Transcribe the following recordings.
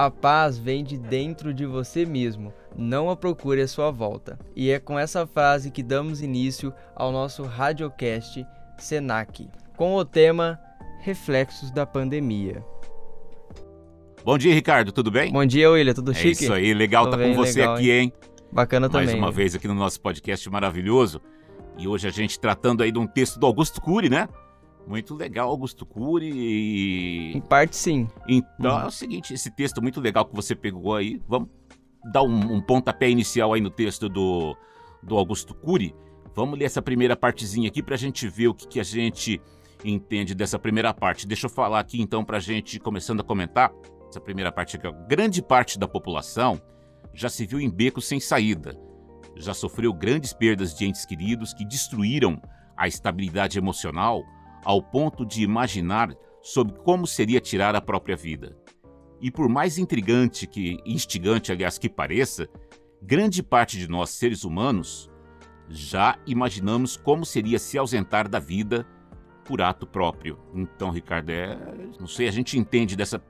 A paz vem de dentro de você mesmo, não a procure à sua volta. E é com essa frase que damos início ao nosso radiocast Senac, com o tema Reflexos da Pandemia. Bom dia, Ricardo, tudo bem? Bom dia, William, tudo é chique? isso aí, legal estar tá com você legal, aqui, hein? Bacana Mais também. Mais uma vez aqui no nosso podcast maravilhoso. E hoje a gente tratando aí de um texto do Augusto Cury, né? Muito legal, Augusto Cury. E... Em parte, sim. Então uhum. é o seguinte: esse texto muito legal que você pegou aí, vamos dar um, um pontapé inicial aí no texto do, do Augusto Cury. Vamos ler essa primeira partezinha aqui para a gente ver o que, que a gente entende dessa primeira parte. Deixa eu falar aqui então para a gente começando a comentar essa primeira parte aqui. Grande parte da população já se viu em becos sem saída, já sofreu grandes perdas de entes queridos que destruíram a estabilidade emocional ao ponto de imaginar sobre como seria tirar a própria vida. E por mais intrigante que instigante, aliás, que pareça, grande parte de nós seres humanos já imaginamos como seria se ausentar da vida por ato próprio. Então, Ricardo, é, não sei, a gente entende dessa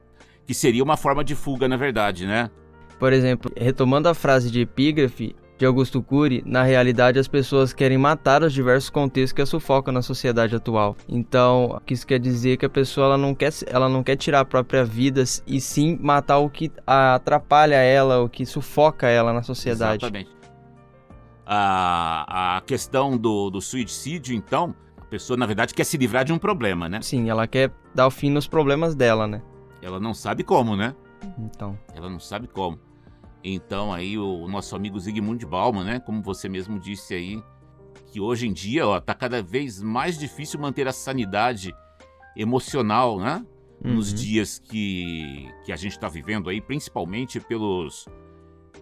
que seria uma forma de fuga, na verdade, né? Por exemplo, retomando a frase de epígrafe, de Augusto Cury, na realidade as pessoas querem matar os diversos contextos que a sufocam na sociedade atual. Então, isso quer dizer que a pessoa ela não quer, ela não quer tirar a própria vida e sim matar o que atrapalha ela, o que sufoca ela na sociedade. Exatamente. A, a questão do, do suicídio, então, a pessoa na verdade quer se livrar de um problema, né? Sim, ela quer dar o fim nos problemas dela, né? Ela não sabe como, né? Então. Ela não sabe como. Então aí o nosso amigo Zygmunt Bauman, né, como você mesmo disse aí, que hoje em dia, ó, tá cada vez mais difícil manter a sanidade emocional, né? Uhum. Nos dias que, que a gente está vivendo aí, principalmente pelos,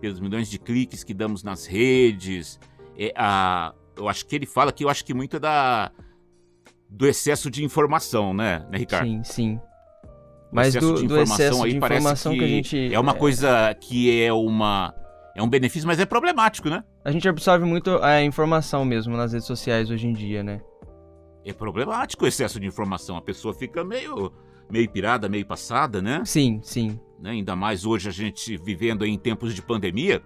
pelos milhões de cliques que damos nas redes. É, a, eu acho que ele fala que eu acho que muito é da, do excesso de informação, né, né Ricardo? Sim, sim. Mas do, do excesso de informação que, que, a gente. É uma é... coisa que é uma. É um benefício, mas é problemático, né? A gente absorve muito a informação mesmo nas redes sociais hoje em dia, né? É problemático o excesso de informação. A pessoa fica meio, meio pirada, meio passada, né? Sim, sim. Né? Ainda mais hoje a gente vivendo em tempos de pandemia.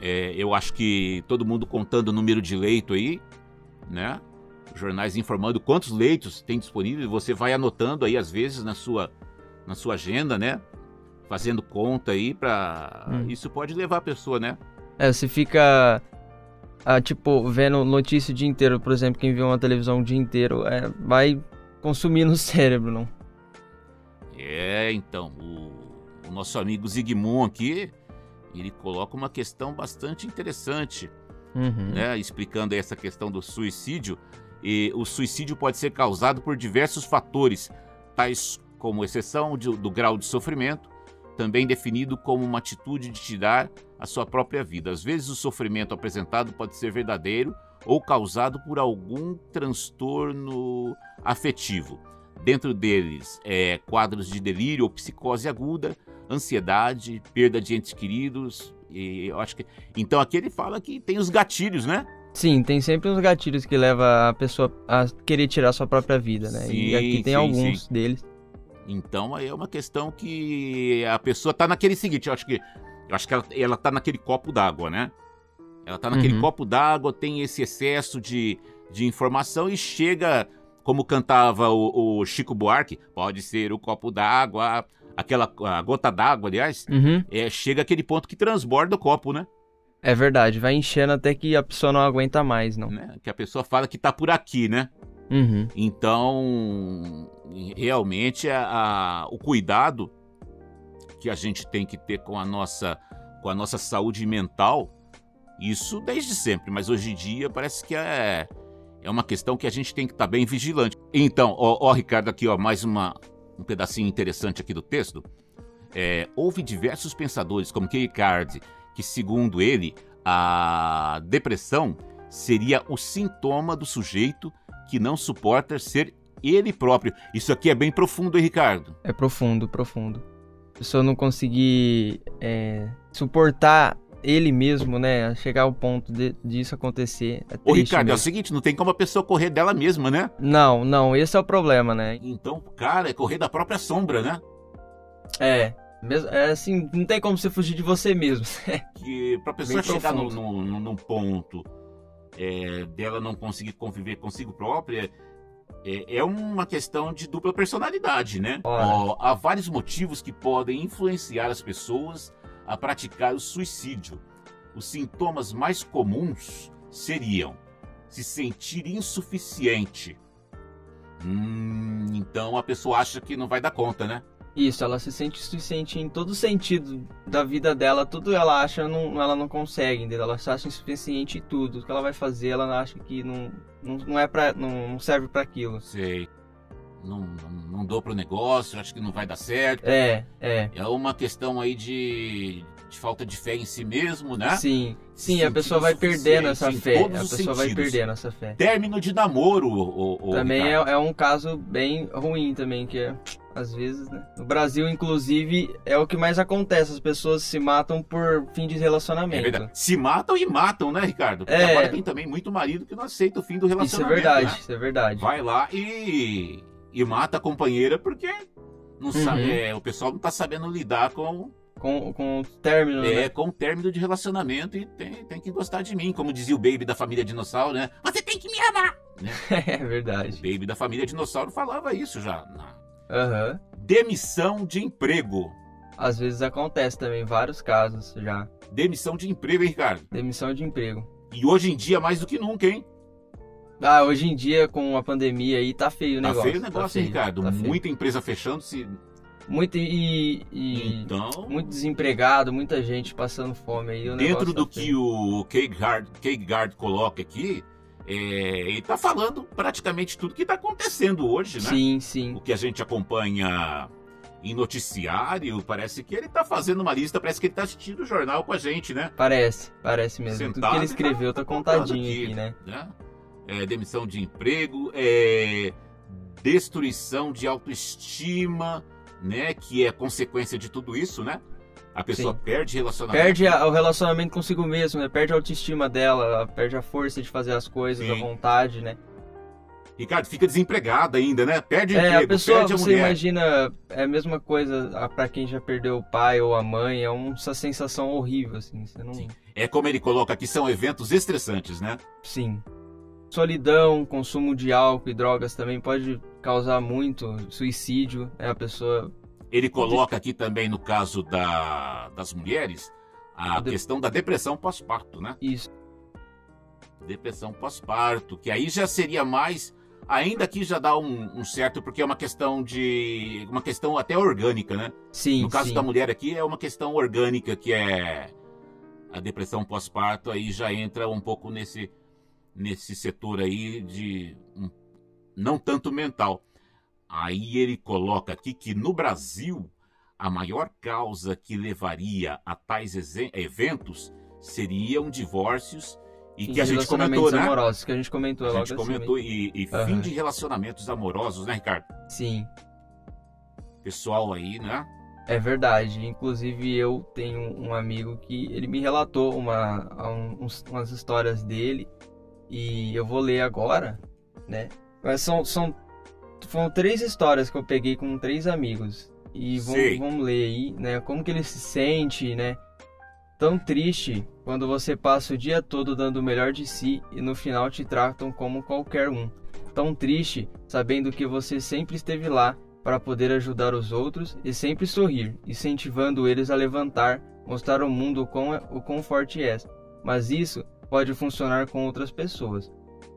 É, eu acho que todo mundo contando o número de leito aí, né? Jornais informando quantos leitos tem disponível, você vai anotando aí às vezes na sua na sua agenda, né? Fazendo conta aí para hum. isso pode levar a pessoa, né? É, você fica ah, tipo vendo notícia o dia inteiro, por exemplo, quem vê uma televisão o dia inteiro, é, vai consumir no cérebro, não? É, então, o, o nosso amigo Zygmunt aqui, ele coloca uma questão bastante interessante, uhum. né? Explicando essa questão do suicídio. E o suicídio pode ser causado por diversos fatores, tais como exceção de, do grau de sofrimento, também definido como uma atitude de tirar a sua própria vida. Às vezes, o sofrimento apresentado pode ser verdadeiro ou causado por algum transtorno afetivo. Dentro deles, é, quadros de delírio ou psicose aguda, ansiedade, perda de entes queridos. E eu acho que então aqui ele fala que tem os gatilhos, né? Sim, tem sempre uns gatilhos que levam a pessoa a querer tirar sua própria vida, né? Sim, e aqui tem sim, alguns sim. deles. Então aí é uma questão que a pessoa tá naquele seguinte, eu acho que eu acho que ela, ela tá naquele copo d'água, né? Ela tá naquele uhum. copo d'água, tem esse excesso de, de informação e chega, como cantava o, o Chico Buarque, pode ser o copo d'água, aquela gota d'água, aliás, uhum. é, chega aquele ponto que transborda o copo, né? É verdade, vai enchendo até que a pessoa não aguenta mais, não. Né? Que a pessoa fala que tá por aqui, né? Uhum. Então, realmente, a, a, o cuidado que a gente tem que ter com a nossa, com a nossa saúde mental, isso desde sempre, mas hoje em dia parece que é, é uma questão que a gente tem que estar tá bem vigilante. Então, ó, ó, Ricardo, aqui, ó, mais uma, um pedacinho interessante aqui do texto. É, houve diversos pensadores, como Kierkegaard, que, segundo ele, a depressão seria o sintoma do sujeito que não suporta ser ele próprio. Isso aqui é bem profundo, hein, Ricardo? É profundo, profundo. A pessoa não conseguir é, suportar ele mesmo, né? Chegar ao ponto de, disso acontecer. É Ô, Ricardo, mesmo. é o seguinte, não tem como a pessoa correr dela mesma, né? Não, não, esse é o problema, né? Então, cara, é correr da própria sombra, né? É, É assim, não tem como você fugir de você mesmo. que pra pessoa Bem chegar no, no, num ponto é, dela não conseguir conviver consigo própria, é, é uma questão de dupla personalidade, né? Ó, há vários motivos que podem influenciar as pessoas a praticar o suicídio. Os sintomas mais comuns seriam se sentir insuficiente. Hum, então a pessoa acha que não vai dar conta, né? Isso, ela se sente insuficiente em todo sentido da vida dela, tudo ela acha, não, ela não consegue, entendeu? Ela se acha insuficiente em tudo. O que ela vai fazer, ela acha que não, não, não é para não serve para aquilo. Sei. Não, não, não dou pro negócio, acho que não vai dar certo. É, é. É uma questão aí de, de falta de fé em si mesmo, né? Sim, sim, a pessoa vai perdendo essa fé. A pessoa sentidos. vai perdendo essa fé. Término de namoro, o, o Também é, é, um caso bem ruim também, que é às vezes, né? No Brasil, inclusive, é o que mais acontece. As pessoas se matam por fim de relacionamento. É verdade. Se matam e matam, né, Ricardo? Porque é. agora tem também muito marido que não aceita o fim do relacionamento. Isso é verdade, né? isso é verdade. Vai lá e, e mata a companheira porque não uhum. sabe, é, o pessoal não tá sabendo lidar com com, com o término, É, né? com o término de relacionamento e tem, tem que gostar de mim. Como dizia o Baby da família Dinossauro, né? Você tem que me amar! Né? é verdade. O Baby da família Dinossauro falava isso já na, Uhum. Demissão de emprego. Às vezes acontece também, vários casos já. Demissão de emprego, hein, Ricardo? Demissão de emprego. E hoje em dia mais do que nunca, hein? Ah, hoje em dia com a pandemia aí tá feio o tá negócio. Feio o negócio, tá feio, Ricardo. Tá muita empresa fechando-se. Muito e, e então, muito desempregado, muita gente passando fome aí. dentro do tá que o Keigard coloca aqui, é, ele está falando praticamente tudo que está acontecendo hoje, né? Sim, sim. O que a gente acompanha em noticiário, parece que ele está fazendo uma lista, parece que ele está assistindo o jornal com a gente, né? Parece, parece mesmo. Sentado, tudo que ele escreveu tá contadinho aqui, aqui né? né? É, demissão de emprego, é, destruição de autoestima, né? Que é consequência de tudo isso, né? A pessoa Sim. perde relacionamento. Perde a, o relacionamento consigo mesmo, né? Perde a autoestima dela, perde a força de fazer as coisas, Sim. a vontade, né? Ricardo, fica desempregada ainda, né? Perde o é, emprego, a pessoa, perde a você imagina, é a mesma coisa para quem já perdeu o pai ou a mãe, é uma sensação horrível, assim. Você não... Sim. É como ele coloca aqui, são eventos estressantes, né? Sim. Solidão, consumo de álcool e drogas também pode causar muito suicídio, é a pessoa ele coloca aqui também, no caso da, das mulheres, a de... questão da depressão pós-parto, né? Isso. Depressão pós-parto, que aí já seria mais. Ainda que já dá um, um, certo, porque é uma questão de. uma questão até orgânica, né? Sim. No caso sim. da mulher aqui, é uma questão orgânica, que é a depressão pós-parto, aí já entra um pouco nesse, nesse setor aí de. Um, não tanto mental. Aí ele coloca aqui que no Brasil a maior causa que levaria a tais eventos seriam divórcios e que a gente comentou, né? amorosos, que a gente comentou a gente comentou e, e uhum. fim de relacionamentos amorosos, né, Ricardo? Sim. Pessoal aí, né? É verdade. Inclusive eu tenho um amigo que ele me relatou uma, uns, umas histórias dele e eu vou ler agora, né? Mas são, são foram três histórias que eu peguei com três amigos. E vamos, vamos ler aí, né? Como que ele se sente, né? Tão triste quando você passa o dia todo dando o melhor de si e no final te tratam como qualquer um. Tão triste sabendo que você sempre esteve lá para poder ajudar os outros e sempre sorrir, incentivando eles a levantar, mostrar ao mundo o quão, é, o quão forte és. Mas isso pode funcionar com outras pessoas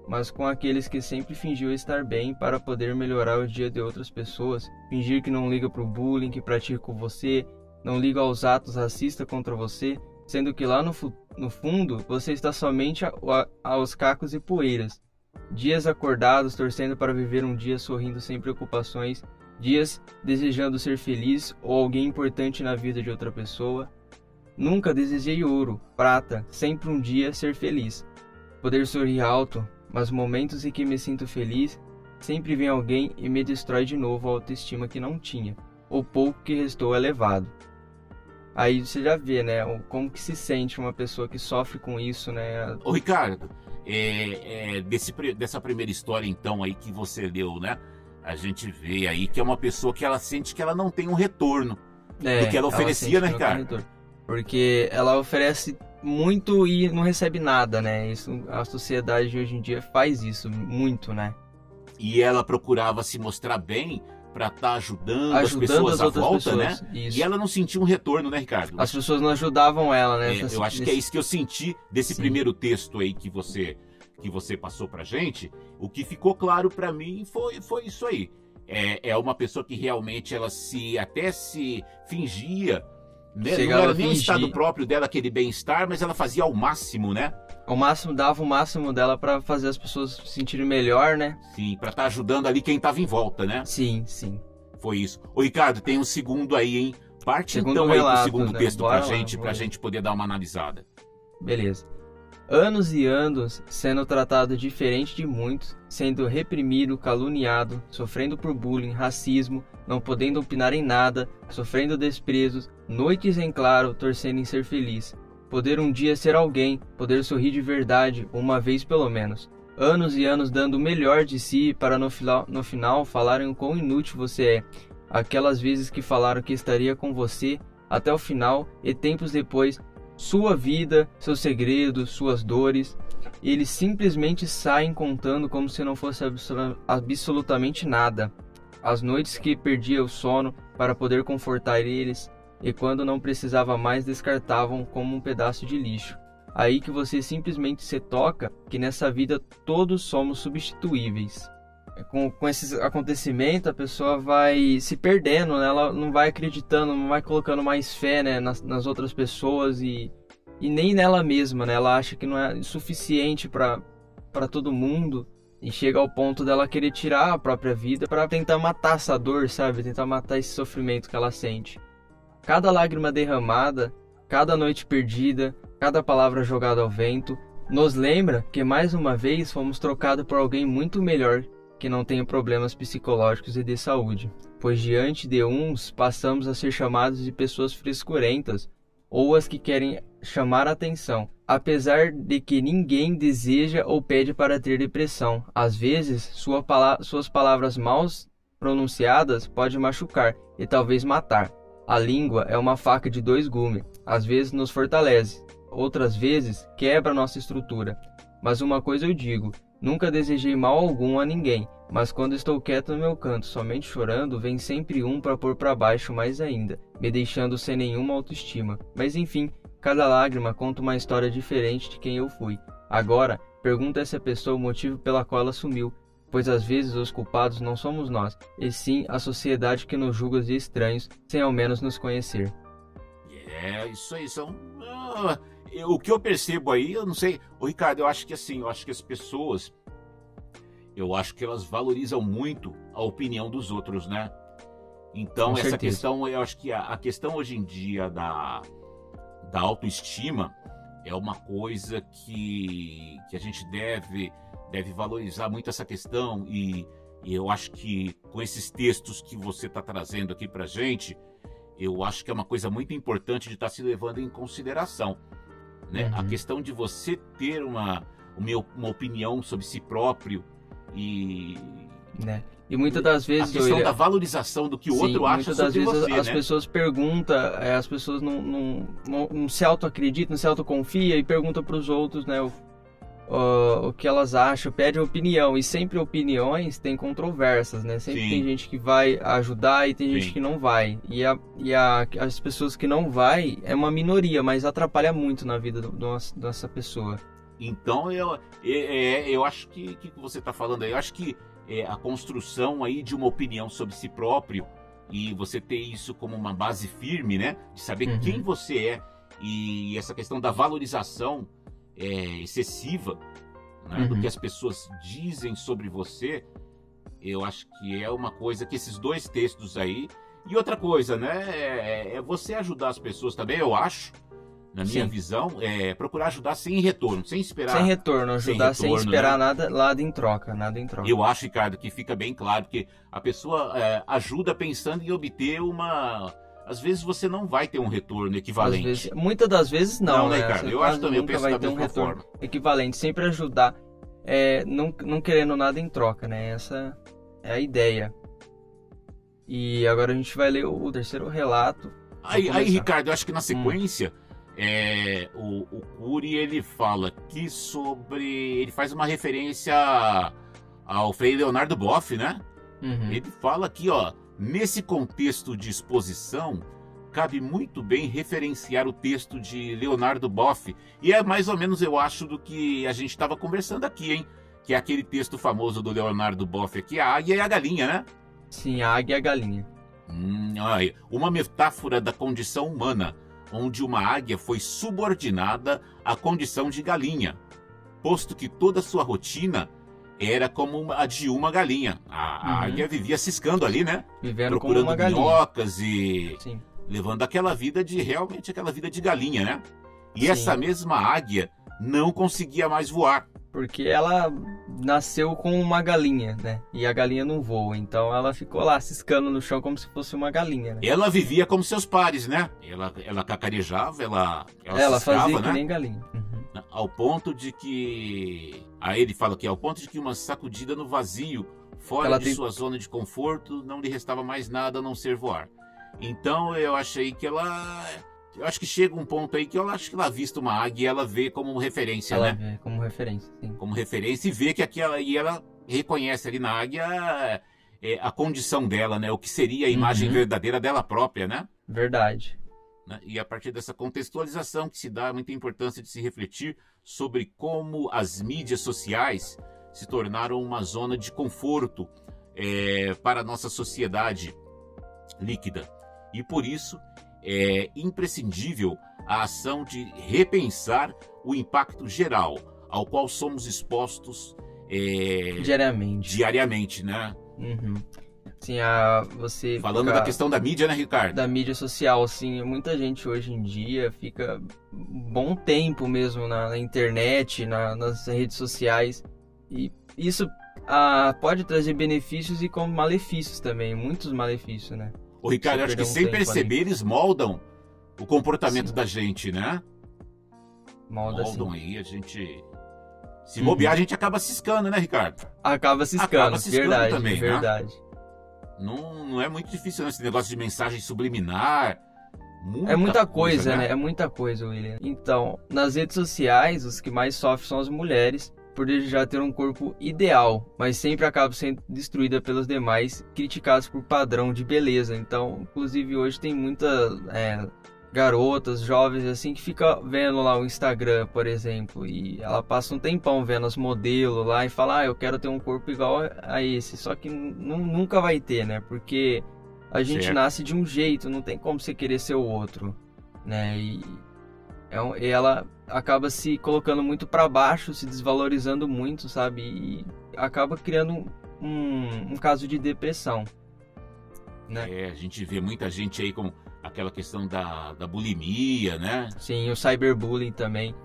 mas com aqueles que sempre fingiu estar bem para poder melhorar o dia de outras pessoas, fingir que não liga para o bullying que pratica com você, não liga aos atos racistas contra você, sendo que lá no, no fundo você está somente a, a, aos cacos e poeiras. Dias acordados torcendo para viver um dia sorrindo sem preocupações, dias desejando ser feliz ou alguém importante na vida de outra pessoa. Nunca desejei ouro, prata, sempre um dia ser feliz. Poder sorrir alto, mas momentos em que me sinto feliz, sempre vem alguém e me destrói de novo a autoestima que não tinha. O pouco que restou é levado. Aí você já vê, né, como que se sente uma pessoa que sofre com isso, né? Ô Ricardo, é, é, desse, dessa primeira história então aí que você leu, né? A gente vê aí que é uma pessoa que ela sente que ela não tem um retorno. é, do que ela oferecia, ela né, cara? Porque ela oferece muito e não recebe nada, né? Isso, a sociedade de hoje em dia faz isso muito, né? E ela procurava se mostrar bem para estar tá ajudando, ajudando, as pessoas à volta, né? pessoas. né? Isso. E ela não sentia um retorno, né, Ricardo? As pessoas não ajudavam ela, né? É, eu acho que é isso que eu senti desse Sim. primeiro texto aí que você que você passou pra gente. O que ficou claro para mim foi, foi isso aí. É, é uma pessoa que realmente ela se até se fingia né? Não era nem o estado próprio dela, aquele bem-estar, mas ela fazia ao máximo, né? Ao máximo, dava o máximo dela para fazer as pessoas se sentirem melhor, né? Sim, para estar tá ajudando ali quem tava em volta, né? Sim, sim. Foi isso. Ô, Ricardo, tem um segundo aí, hein? Parte segundo então relato, aí pro segundo né? texto Bora pra lá, gente, pra gente poder dar uma analisada. Beleza anos e anos sendo tratado diferente de muitos, sendo reprimido, caluniado, sofrendo por bullying, racismo, não podendo opinar em nada, sofrendo desprezos, noites em claro, torcendo em ser feliz. Poder um dia ser alguém, poder sorrir de verdade, uma vez pelo menos. Anos e anos dando o melhor de si para no final, no final falarem o quão inútil você é. Aquelas vezes que falaram que estaria com você até o final e tempos depois sua vida, seus segredos, suas dores. Eles simplesmente saem contando como se não fosse absolutamente nada. As noites que perdia o sono para poder confortar eles, e quando não precisava mais descartavam como um pedaço de lixo. Aí que você simplesmente se toca que nessa vida todos somos substituíveis. Com, com esses acontecimentos, a pessoa vai se perdendo, né? ela não vai acreditando, não vai colocando mais fé né? nas, nas outras pessoas e, e nem nela mesma. Né? Ela acha que não é suficiente para todo mundo e chega ao ponto dela querer tirar a própria vida para tentar matar essa dor, sabe? Tentar matar esse sofrimento que ela sente. Cada lágrima derramada, cada noite perdida, cada palavra jogada ao vento, nos lembra que mais uma vez fomos trocados por alguém muito melhor que não tenham problemas psicológicos e de saúde, pois diante de uns passamos a ser chamados de pessoas frescurentas ou as que querem chamar a atenção, apesar de que ninguém deseja ou pede para ter depressão. Às vezes, sua pala suas palavras mal pronunciadas podem machucar e talvez matar. A língua é uma faca de dois gumes, às vezes nos fortalece, outras vezes quebra nossa estrutura. Mas uma coisa eu digo: Nunca desejei mal algum a ninguém, mas quando estou quieto no meu canto, somente chorando, vem sempre um para pôr para baixo mais ainda, me deixando sem nenhuma autoestima. Mas enfim, cada lágrima conta uma história diferente de quem eu fui. Agora, pergunta a essa pessoa o motivo pela qual ela sumiu, pois às vezes os culpados não somos nós, e sim a sociedade que nos julga de estranhos, sem ao menos nos conhecer. É, isso aí são. Ah, o que eu percebo aí, eu não sei. O Ricardo, eu acho que assim, eu acho que as pessoas. Eu acho que elas valorizam muito a opinião dos outros, né? Então, Com essa certeza. questão, eu acho que a, a, questão hoje em dia da, da autoestima é uma coisa que, que a gente deve, deve valorizar muito essa questão. E, e eu acho que com esses textos que você está trazendo aqui para gente, eu acho que é uma coisa muito importante de estar tá se levando em consideração. Né? Uhum. A questão de você ter uma, uma opinião sobre si próprio e. Né? E muitas das vezes. A questão da valorização do que o outro acha muitas das vezes você, as né? pessoas perguntam, é, as pessoas não, não, não, não se auto-acreditam, não se autoconfia e perguntam para os outros, né? o, o que elas acham, pede opinião. E sempre opiniões tem controvérsias, né? Sempre Sim. tem gente que vai ajudar e tem Sim. gente que não vai. E, a, e a, as pessoas que não vai é uma minoria, mas atrapalha muito na vida do, do, dessa pessoa. Então eu, é, eu acho que que você está falando aí, eu acho que é, a construção aí de uma opinião sobre si próprio e você ter isso como uma base firme, né? De saber uhum. quem você é e essa questão da valorização é, excessiva né, uhum. do que as pessoas dizem sobre você, eu acho que é uma coisa que esses dois textos aí. E outra coisa, né? É, é você ajudar as pessoas também, eu acho, na minha Sim. visão, é procurar ajudar sem retorno, sem esperar. Sem retorno, ajudar sem, retorno, sem esperar né? nada, nada em troca, nada em troca. Eu acho, Ricardo, que fica bem claro que a pessoa é, ajuda pensando em obter uma às vezes você não vai ter um retorno equivalente. Vezes, muitas das vezes não, não né? né cara? Eu acho também, eu penso vai da ter um retorno forma. equivalente, sempre ajudar, é, não, não querendo nada em troca, né? Essa é a ideia. E agora a gente vai ler o terceiro relato, Aí, aí, Ricardo, eu acho que na hum. sequência, hum. É, o, o Cury ele fala aqui sobre. Ele faz uma referência ao Frei Leonardo Boff, né? Uhum. Ele fala aqui, ó. Nesse contexto de exposição, cabe muito bem referenciar o texto de Leonardo Boff. E é mais ou menos, eu acho, do que a gente estava conversando aqui, hein? Que é aquele texto famoso do Leonardo Boff aqui, a águia e a galinha, né? Sim, a águia e a galinha. Hum, uma metáfora da condição humana, onde uma águia foi subordinada à condição de galinha, posto que toda sua rotina era como a de uma galinha. A, uhum. águia vivia ciscando ali, né? Vivendo Procurando como minhocas e Sim. levando aquela vida de realmente aquela vida de galinha, né? E Sim. essa mesma águia não conseguia mais voar. Porque ela nasceu com uma galinha, né? E a galinha não voa. Então ela ficou lá ciscando no chão como se fosse uma galinha, né? Ela vivia como seus pares, né? Ela, ela cacarejava, ela. Ela, ela ciscava, fazia né? que nem galinha. Uhum. Ao ponto de que. Aí ele fala que ao ponto de que uma sacudida no vazio, fora ela de tem... sua zona de conforto, não lhe restava mais nada a não ser voar. Então eu achei que ela eu acho que chega um ponto aí que eu acho que ela vista uma águia e ela vê como referência, ela né? Vê como referência, sim. Como referência e vê que aquela e ela reconhece ali na águia é, a condição dela, né? O que seria a imagem uhum. verdadeira dela própria, né? Verdade. Né? E a partir dessa contextualização que se dá muita importância de se refletir sobre como as mídias sociais se tornaram uma zona de conforto é, para a nossa sociedade líquida. E por isso é imprescindível a ação de repensar o impacto geral ao qual somos expostos é, diariamente. Diariamente, né? Uhum. Sim, a, você falando da questão da mídia, né, Ricardo? Da mídia social, sim. Muita gente hoje em dia fica bom tempo mesmo na, na internet, na, nas redes sociais e isso ah, pode trazer benefícios e como malefícios também, muitos malefícios, né? O Ricardo, acho que sem perceber, ali. eles moldam o comportamento sim. da gente, né? Molda, moldam aí, a gente. Se uhum. bobear, a gente acaba ciscando, né, Ricardo? Acaba ciscando, acaba ciscando verdade, também, né? verdade. Né? Não, não é muito difícil, né? Esse negócio de mensagem subliminar. Muita é muita coisa, coisa né? né? É muita coisa, William. Então, nas redes sociais, os que mais sofrem são as mulheres por desejar ter um corpo ideal, mas sempre acaba sendo destruída pelos demais, criticados por padrão de beleza. Então, inclusive hoje tem muitas é, garotas, jovens assim que fica vendo lá o Instagram, por exemplo, e ela passa um tempão vendo as modelos lá e fala: "Ah, eu quero ter um corpo igual a esse". Só que nunca vai ter, né? Porque a gente certo. nasce de um jeito, não tem como você querer ser o outro, né? E é ela acaba se colocando muito para baixo, se desvalorizando muito, sabe? E acaba criando um, um caso de depressão. Né? É, a gente vê muita gente aí com aquela questão da, da bulimia, né? Sim, o cyberbullying também.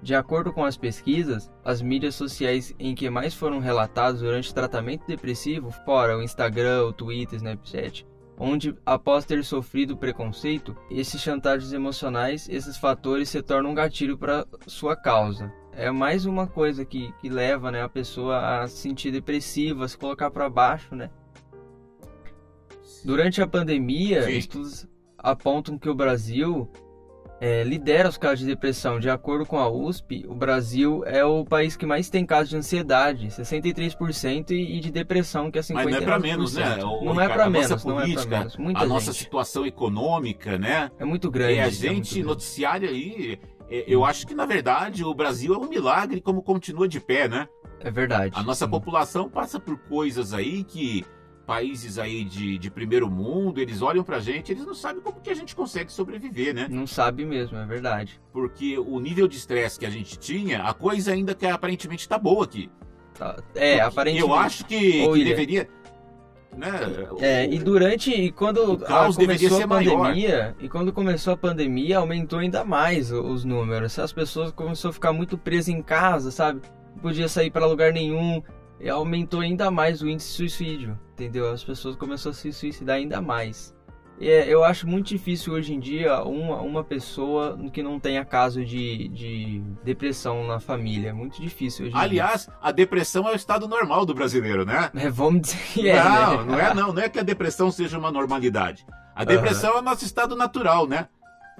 De acordo com as pesquisas, as mídias sociais em que mais foram relatados durante o tratamento depressivo, fora o Instagram, o Twitter, Snapchat, onde, após ter sofrido preconceito, esses chantagens emocionais, esses fatores se tornam um gatilho para sua causa. É mais uma coisa que, que leva né, a pessoa a se sentir depressiva, a se colocar para baixo, né? Durante a pandemia, Sim. estudos apontam que o Brasil é, lidera os casos de depressão. De acordo com a USP, o Brasil é o país que mais tem casos de ansiedade, 63%, e, de depressão, que é 59%. Mas não é para menos, né? O, não, é para menos, política, não é para menos. Muita a gente. nossa situação econômica, né? É muito grande. E a gente, é noticiário aí, é, eu acho que, na verdade, o Brasil é um milagre como continua de pé, né? É verdade. A nossa sim. população passa por coisas aí que países aí de, de primeiro mundo, eles olham pra gente, eles não sabem como que a gente consegue sobreviver, né? Não sabe mesmo, é verdade. Porque o nível de estresse que a gente tinha, a coisa ainda que aparentemente tá boa aqui. Tá. É, Porque aparentemente. Eu acho que, que deveria. Né, é, o, e durante e quando a, começou a pandemia maior. e quando começou a pandemia aumentou ainda mais os números as pessoas começaram a ficar muito presas em casa sabe não podia sair para lugar nenhum e aumentou ainda mais o índice de suicídio, entendeu? As pessoas começaram a se suicidar ainda mais. E é, eu acho muito difícil hoje em dia uma, uma pessoa que não tenha caso de, de depressão na família. É muito difícil hoje em Aliás, dia. a depressão é o estado normal do brasileiro, né? É, vamos dizer que é. Não, né? não é não. Não é que a depressão seja uma normalidade. A depressão uhum. é nosso estado natural, né?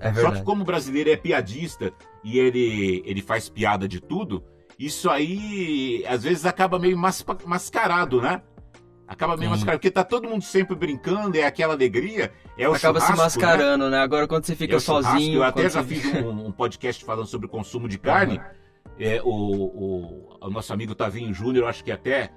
É Só que como o brasileiro é piadista e ele, ele faz piada de tudo, isso aí às vezes acaba meio mas, mascarado, né? Acaba meio mascarado, porque tá todo mundo sempre brincando, é aquela alegria, é o Acaba se né? mascarando, né? né? Agora quando você fica é sozinho... Eu até já fiz um, um, podcast falando sobre o consumo de carne, uhum. é, o, o, o, nosso amigo Tavinho Júnior, acho que até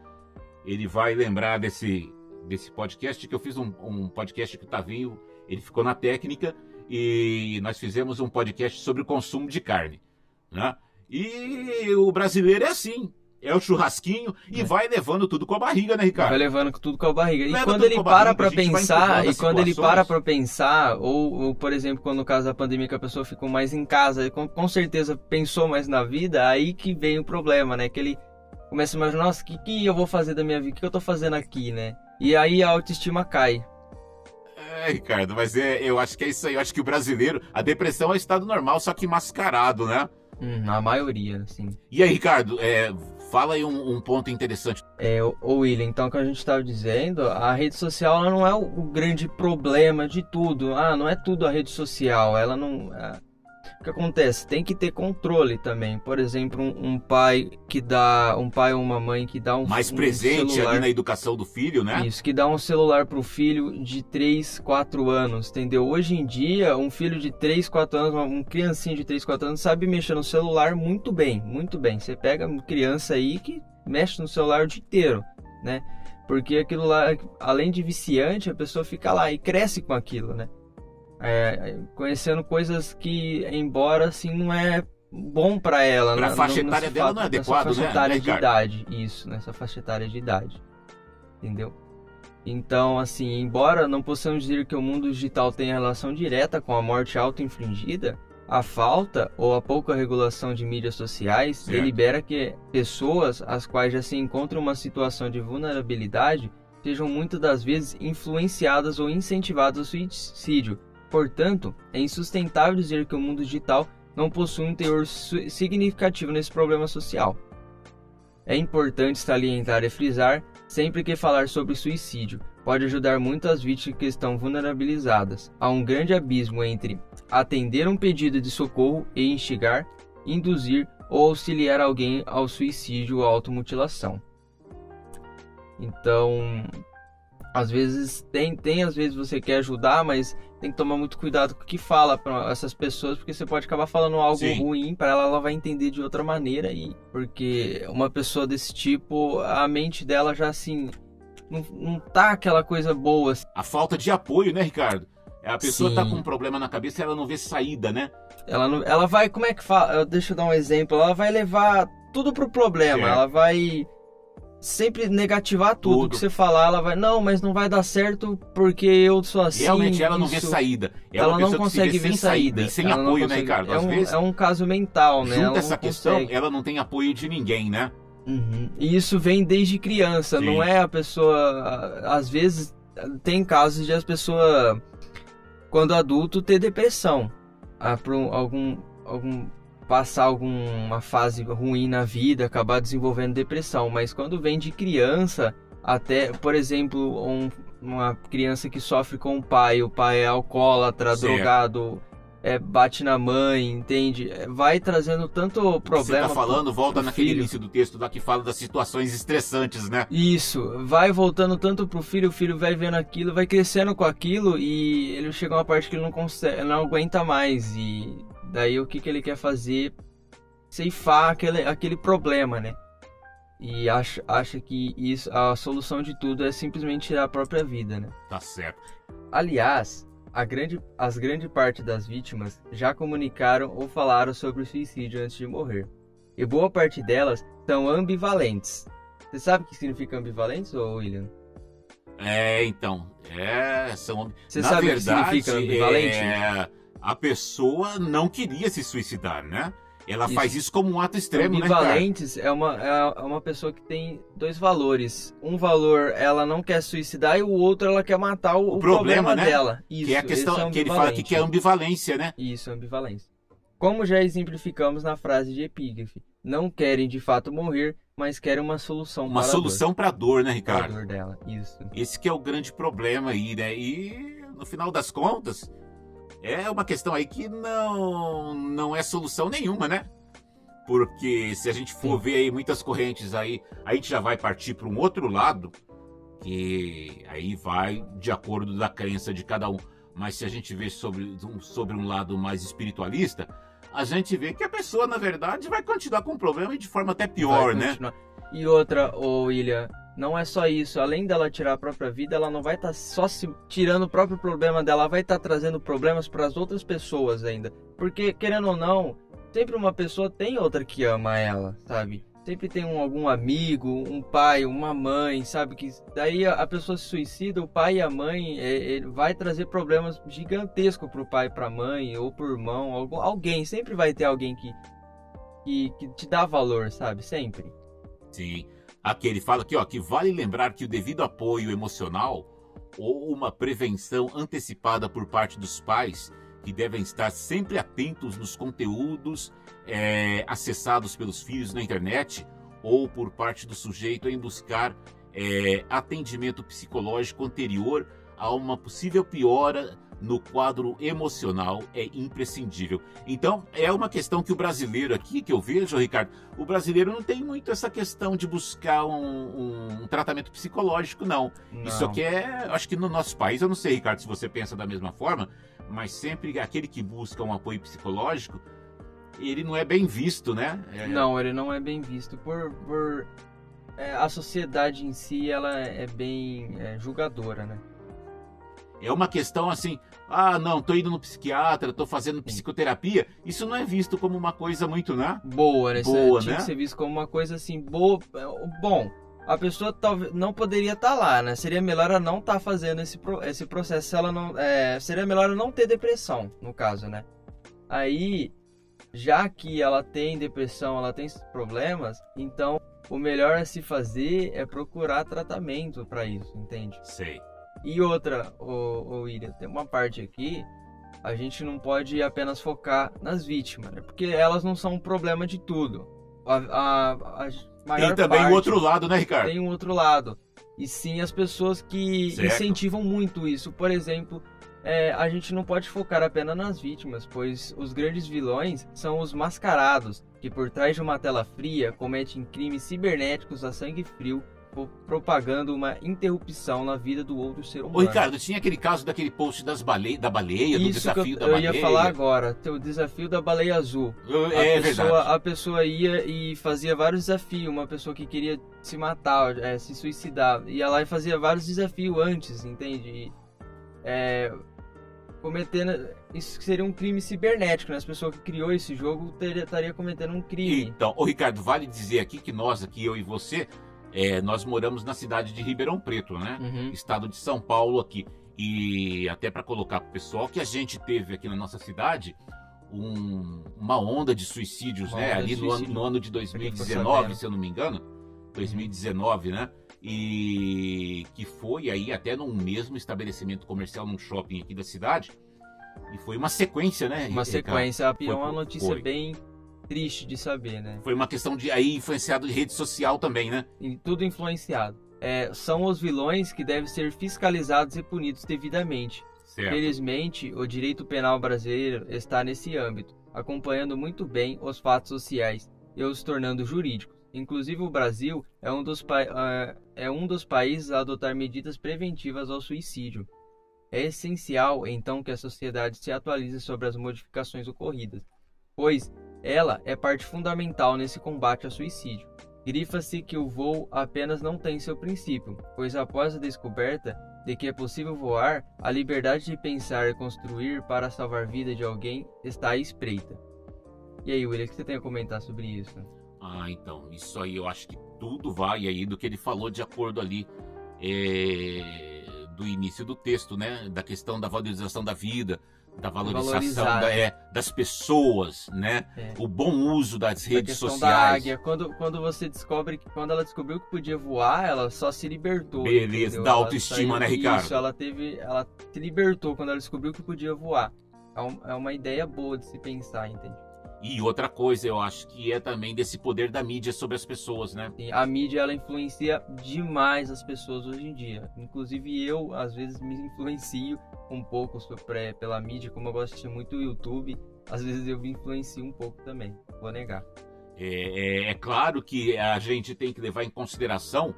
ele vai lembrar desse, desse podcast, que eu fiz um, um podcast que o Tavinho, ele ficou na técnica, e nós fizemos um podcast sobre o consumo de carne. Né? E o brasileiro é assim. É o churrasquinho e é. vai levando tudo com a barriga, né, Ricardo? Vai levando tudo com a barriga. E quando ele para para pensar, e quando ele para para pensar, ou, ou, por exemplo, quando no caso da pandemia que a pessoa ficou mais em casa, com, com certeza pensou mais na vida, aí que vem o problema, né? Que ele começa a imaginar, nossa, o que, que eu vou fazer da minha vida? O que eu tô fazendo aqui, né? E aí a autoestima cai. É, Ricardo, mas é, eu acho que é isso aí. Eu acho que o brasileiro, a depressão é estado normal, só que mascarado, né? Hum, a maioria, sim. E aí, Ricardo, é, fala aí um, um, ponto interessante. É, o William, então, o que a gente estava dizendo, a rede social não é o, o, grande problema de tudo. Ah, não é tudo a rede social. Ela não. É o que acontece? Tem que ter controle também. Por exemplo, um, um, pai que dá, um pai ou uma mãe que dá um mais presente celular, ali na educação do filho, né? Isso, que dá um celular pro filho de 3, 4 anos, entendeu? Hoje em dia, um filho de 3, 4 anos, um criancinho de 3, 4 anos sabe mexer no celular muito bem, muito bem. Você pega uma criança aí que mexe no celular o dia inteiro, né? Porque aquilo lá, além de viciante, a pessoa fica lá e cresce com aquilo, né? É, conhecendo coisas que, embora assim, não é bom para ela. Pra faixa etária dela não é adequado, faixa né? etária né, de idade, isso, nessa faixa etária de idade. Entendeu? Então, assim, embora não possamos dizer que o mundo digital tenha relação direta com a morte auto-infligida, a falta ou a pouca regulação de mídias sociais certo. delibera que pessoas as quais já se encontram em uma situação de vulnerabilidade sejam muitas das vezes influenciadas ou incentivadas ao suicídio, Portanto, é insustentável dizer que o mundo digital não possui um teor significativo nesse problema social. É importante salientar e frisar sempre que falar sobre suicídio pode ajudar muito as vítimas que estão vulnerabilizadas. Há um grande abismo entre atender um pedido de socorro e instigar, induzir ou auxiliar alguém ao suicídio ou automutilação. Então, às vezes tem, tem às vezes você quer ajudar, mas tem que tomar muito cuidado com o que fala para essas pessoas, porque você pode acabar falando algo Sim. ruim para ela, ela vai entender de outra maneira e porque uma pessoa desse tipo, a mente dela já assim não, não tá aquela coisa boa. Assim. A falta de apoio, né, Ricardo? A pessoa Sim. tá com um problema na cabeça e ela não vê saída, né? Ela não, ela vai, como é que fala? Deixa eu dar um exemplo. Ela vai levar tudo pro problema. Ela vai sempre negativar tudo, tudo, que você falar, ela vai, não, mas não vai dar certo porque eu sou assim. Realmente ela não vê saída. É ela não consegue ver saída. E sem ela apoio, né, Ricardo? É um, vezes, é um caso mental, né? Junto essa questão, ela não tem apoio de ninguém, né? Uhum. E isso vem desde criança, Sim. não é a pessoa. Às vezes tem casos de as pessoas, quando adulto, ter depressão. Ah, por algum, algum passar alguma fase ruim na vida, acabar desenvolvendo depressão, mas quando vem de criança, até, por exemplo, um, uma criança que sofre com o pai, o pai é alcoólatra, certo. drogado, é, bate na mãe, entende? É, vai trazendo tanto problema. Você tá falando, volta naquele filho. início do texto lá que fala das situações estressantes, né? Isso, vai voltando tanto pro filho, o filho vai vendo aquilo, vai crescendo com aquilo e ele chega uma parte que ele não consegue, não aguenta mais e Daí o que, que ele quer fazer? Ceifar aquele, aquele problema, né? E acha, acha que isso, a solução de tudo é simplesmente tirar a própria vida, né? Tá certo. Aliás, a grande, as grande parte das vítimas já comunicaram ou falaram sobre o suicídio antes de morrer. E boa parte delas são ambivalentes. Você sabe o que significa ambivalentes, ou William? É, então. É, são. Você Na sabe verdade, o que significa ambivalente? É a pessoa não queria se suicidar, né? Ela isso. faz isso como um ato extremo, Ambivalentes né, é uma, é uma pessoa que tem dois valores. Um valor ela não quer suicidar e o outro ela quer matar o, o problema, problema né? dela. Isso, que é a questão é que ele fala aqui que é ambivalência, né? Isso, ambivalência. Como já exemplificamos na frase de epígrafe, não querem de fato morrer, mas querem uma solução uma solução para a dor, né, Ricardo? Para a dor dela, isso. Esse que é o grande problema aí, né? E no final das contas, é uma questão aí que não, não é solução nenhuma, né? Porque se a gente for ver aí muitas correntes aí, a gente já vai partir para um outro lado, que aí vai de acordo da crença de cada um. Mas se a gente vê sobre, sobre um lado mais espiritualista, a gente vê que a pessoa, na verdade, vai continuar com o problema e de forma até pior, né? E outra, ô William, não é só isso. Além dela tirar a própria vida, ela não vai estar tá só se tirando o próprio problema dela, ela vai estar tá trazendo problemas para as outras pessoas ainda. Porque, querendo ou não, sempre uma pessoa tem outra que ama ela, sabe? Sempre tem um, algum amigo, um pai, uma mãe, sabe? Que daí a, a pessoa se suicida, o pai e a mãe é, é, vai trazer problemas gigantescos pro pai pra mãe, ou pro irmão, algum, alguém. Sempre vai ter alguém que, que, que te dá valor, sabe? Sempre. Sim. Aqui ele fala aqui, ó, que vale lembrar que o devido apoio emocional ou uma prevenção antecipada por parte dos pais que devem estar sempre atentos nos conteúdos é, acessados pelos filhos na internet ou por parte do sujeito em buscar é, atendimento psicológico anterior a uma possível piora no quadro emocional é imprescindível. Então, é uma questão que o brasileiro aqui, que eu vejo, Ricardo, o brasileiro não tem muito essa questão de buscar um, um tratamento psicológico, não. não. Isso aqui é, acho que no nosso país, eu não sei, Ricardo, se você pensa da mesma forma, mas sempre aquele que busca um apoio psicológico, ele não é bem visto, né? É... Não, ele não é bem visto por, por é, a sociedade em si, ela é bem é, julgadora, né? É uma questão assim, ah, não, tô indo no psiquiatra, tô fazendo psicoterapia. Isso não é visto como uma coisa muito, né? Boa, né? Boa, Tinha né? que ser visto como uma coisa assim, boa. Bom, a pessoa talvez não poderia estar tá lá, né? Seria melhor ela não estar tá fazendo esse, esse processo se ela não. É, seria melhor ela não ter depressão, no caso, né? Aí, já que ela tem depressão, ela tem problemas, então o melhor a se fazer é procurar tratamento para isso, entende? Sei. E outra, o, o William, tem uma parte aqui, a gente não pode apenas focar nas vítimas, né? Porque elas não são um problema de tudo. A, a, a tem também o outro lado, né, Ricardo? Tem um outro lado. E sim as pessoas que certo. incentivam muito isso. Por exemplo, é, a gente não pode focar apenas nas vítimas, pois os grandes vilões são os mascarados, que por trás de uma tela fria cometem crimes cibernéticos a sangue frio propagando uma interrupção na vida do outro ser humano. Ô, Ricardo, tinha aquele caso daquele post das bale... da baleia, Isso do desafio eu, da baleia. Eu ia falar agora, o desafio da baleia azul. É, a pessoa, verdade. A pessoa ia e fazia vários desafios, uma pessoa que queria se matar, é, se suicidar, ia lá e fazia vários desafios antes, entende? E, é, cometendo. Isso seria um crime cibernético, né? As pessoas que criou esse jogo teria, estaria cometendo um crime. Então, ô Ricardo, vale dizer aqui que nós, aqui, eu e você, é, nós moramos na cidade de Ribeirão Preto, né? Uhum. Estado de São Paulo aqui. E até para colocar para o pessoal que a gente teve aqui na nossa cidade um, uma onda de suicídios, uma né? Ali no ano, no ano, de 2019, se eu não me engano. 2019, uhum. né? E que foi aí até num mesmo estabelecimento comercial, num shopping aqui da cidade. E foi uma sequência, né? Uma sequência. Foi, uma notícia foi. bem triste de saber, né? Foi uma questão de aí influenciado de rede social também, né? E tudo influenciado. É, são os vilões que devem ser fiscalizados e punidos devidamente. Certo. Felizmente, o direito penal brasileiro está nesse âmbito, acompanhando muito bem os fatos sociais e os tornando jurídicos. Inclusive, o Brasil é um dos, uh, é um dos países a adotar medidas preventivas ao suicídio. É essencial, então, que a sociedade se atualize sobre as modificações ocorridas, pois ela é parte fundamental nesse combate ao suicídio. Grifa-se que o voo apenas não tem seu princípio, pois após a descoberta de que é possível voar, a liberdade de pensar e construir para salvar a vida de alguém está à espreita. E aí, William, o que você tem a comentar sobre isso? Ah, então, isso aí eu acho que tudo vai aí do que ele falou de acordo ali é, do início do texto, né? Da questão da valorização da vida, da valorização da, é, das pessoas, né? É. O bom uso das redes sociais. Da águia, quando, quando você descobre que quando ela descobriu que podia voar, ela só se libertou. Beleza, entendeu? da autoestima, né, Ricardo? Isso, ela teve, ela se libertou quando ela descobriu que podia voar. É, é uma ideia boa de se pensar, entende? E outra coisa, eu acho que é também desse poder da mídia sobre as pessoas, né? Sim, a mídia ela influencia demais as pessoas hoje em dia. Inclusive eu, às vezes, me influencio um pouco sobre, pela mídia, como eu gosto de assistir muito o YouTube, às vezes eu me influencio um pouco também, vou negar. É, é, é claro que a gente tem que levar em consideração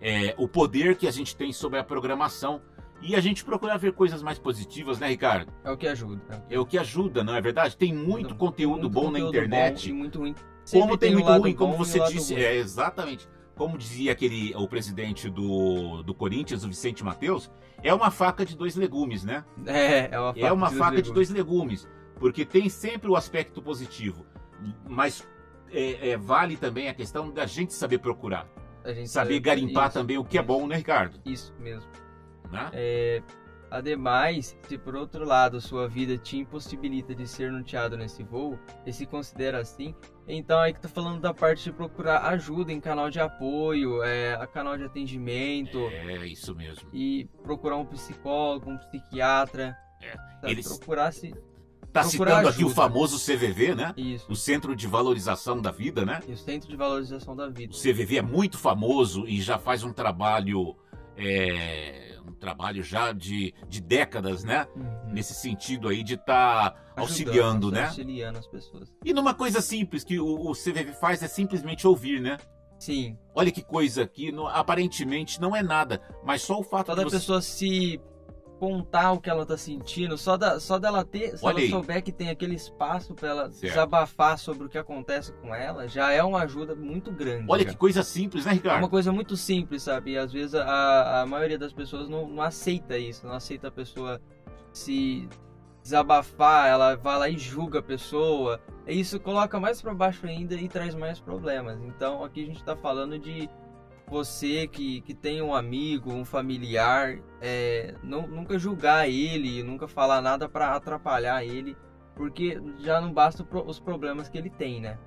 é, o poder que a gente tem sobre a programação e a gente procurar ver coisas mais positivas, né, Ricardo? É o que ajuda. É o que ajuda, não é verdade? Tem muito conteúdo muito bom conteúdo na internet. Bom muito ruim. Sempre como tem, tem muito ruim, como você disse. É, exatamente. Como dizia aquele o presidente do, do Corinthians, o Vicente Mateus, é uma faca de dois legumes, né? É, é uma faca, é uma de, faca dois de dois legumes. Porque tem sempre o aspecto positivo. Mas é, é, vale também a questão da gente saber procurar. Gente saber sabe, garimpar isso, também o que é isso, é bom, né, Ricardo? Isso mesmo. Né? É, ademais, se por outro lado sua vida te impossibilita de ser noteado nesse voo, e se considera assim, então aí que tô falando da parte de procurar ajuda em canal de apoio, é, a canal de atendimento. É, isso mesmo. E procurar um psicólogo, um psiquiatra. É. Eles... Procurar se Tá citando aqui o famoso CVV, né? Isso. O Centro de Valorização da Vida, né? E o Centro de Valorização da Vida. O CVV é muito famoso e já faz um trabalho é, um trabalho já de, de décadas, né? Uhum. Nesse sentido aí de estar tá auxiliando, né? Auxiliando as pessoas. E numa coisa simples que o, o CVV faz é simplesmente ouvir, né? Sim. Olha que coisa que no, aparentemente não é nada, mas só o fato Toda de você... pessoa se contar o que ela tá sentindo, só, da, só dela ter, se Olha ela aí. souber que tem aquele espaço para ela certo. desabafar sobre o que acontece com ela, já é uma ajuda muito grande. Olha já. que coisa simples, né, Ricardo? É uma coisa muito simples, sabe? E às vezes a, a maioria das pessoas não, não aceita isso, não aceita a pessoa se desabafar, ela vai lá e julga a pessoa. E isso coloca mais para baixo ainda e traz mais problemas. Então aqui a gente está falando de você que, que tem um amigo, um familiar, é, não, nunca julgar ele, nunca falar nada para atrapalhar ele, porque já não basta os problemas que ele tem, né?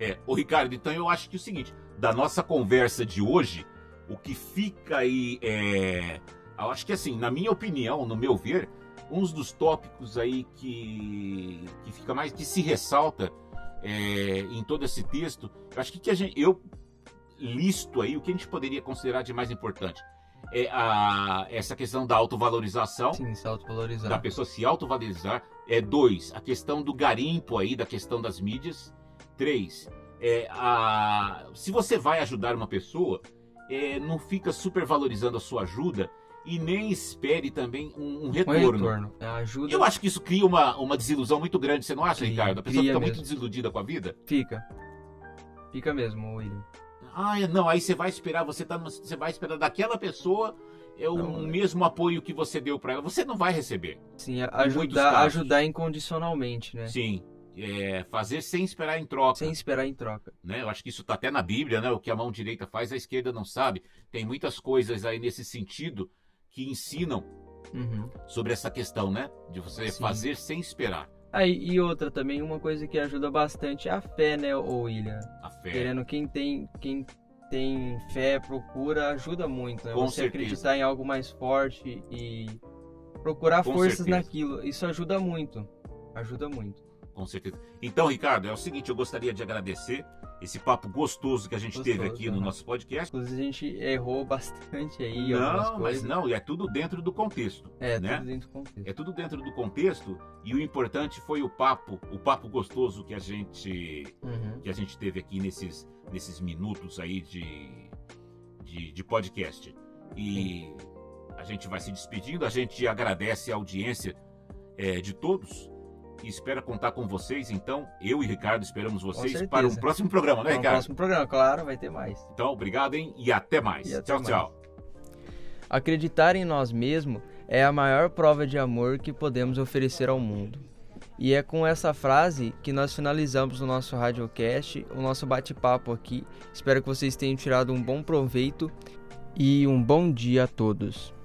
É, o Ricardo, então eu acho que é o seguinte, da nossa conversa de hoje, o que fica aí é. Eu acho que assim, na minha opinião, no meu ver, um dos tópicos aí que, que fica mais, que se ressalta é, em todo esse texto, eu acho que, que a gente, eu listo aí o que a gente poderia considerar de mais importante. É a, essa questão da autovalorização. Sim, se autovalorizar. Da pessoa se autovalorizar. É, dois, a questão do garimpo aí, da questão das mídias. Três, é, a, se você vai ajudar uma pessoa, é, não fica supervalorizando a sua ajuda e nem espere também um, um retorno. Um retorno. É, ajuda... Eu acho que isso cria uma, uma desilusão muito grande, você não acha, cria, Ricardo? A pessoa fica mesmo. muito desiludida com a vida? Fica. Fica mesmo, William. Ah, não, aí você vai esperar, você, tá, você vai esperar daquela pessoa é o não, mesmo apoio que você deu para ela. Você não vai receber. Sim, ajudar, ajudar incondicionalmente, né? Sim. É, fazer sem esperar em troca. Sem esperar em troca. Né? Eu acho que isso está até na Bíblia, né? O que a mão direita faz, a esquerda não sabe. Tem muitas coisas aí nesse sentido que ensinam uhum. sobre essa questão, né? De você Sim. fazer sem esperar. Aí, ah, e outra também, uma coisa que ajuda bastante é a fé, né, William? A fé. Querendo quem tem, quem tem fé, procura, ajuda muito, né? Com Você certeza. acreditar em algo mais forte e procurar Com forças certeza. naquilo. Isso ajuda muito. Ajuda muito. Com certeza. Então, Ricardo, é o seguinte, eu gostaria de agradecer esse papo gostoso que a gente gostoso, teve aqui no nosso podcast. Inclusive, a gente errou bastante aí. Não, mas não, e é tudo dentro do contexto. É, né? tudo dentro do contexto. É tudo dentro do contexto e o importante foi o papo, o papo gostoso que a gente, uhum. que a gente teve aqui nesses, nesses minutos aí de, de, de podcast. E Sim. a gente vai se despedindo, a gente agradece a audiência é, de todos e espera contar com vocês. Então, eu e Ricardo esperamos vocês para um próximo programa, né, Ricardo? Um próximo programa, claro, vai ter mais. Então, obrigado, hein? E até mais. E até tchau, mais. tchau. Acreditar em nós mesmos é a maior prova de amor que podemos oferecer ao mundo. E é com essa frase que nós finalizamos o nosso radiocast, o nosso bate-papo aqui. Espero que vocês tenham tirado um bom proveito e um bom dia a todos.